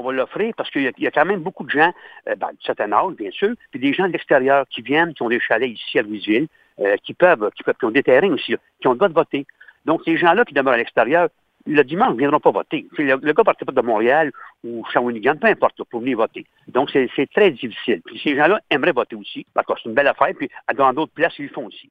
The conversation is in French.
on va l'offrir parce qu'il y, a quand même beaucoup de gens, euh, ben, de certain âge, bien sûr, puis des gens de l'extérieur qui viennent, qui ont des chalets ici à Louisville, euh, qui peuvent, qui ont des terrains aussi, qui ont le droit de voter. Donc, ces gens-là qui demeurent à l'extérieur, le dimanche, ne viendront pas voter. Le, le gars partait pas de Montréal ou Shawinigan, peu importe, pour venir voter. Donc, c'est très difficile. Puis ces gens-là aimeraient voter aussi, parce que c'est une belle affaire, puis dans d'autres places, ils le font aussi.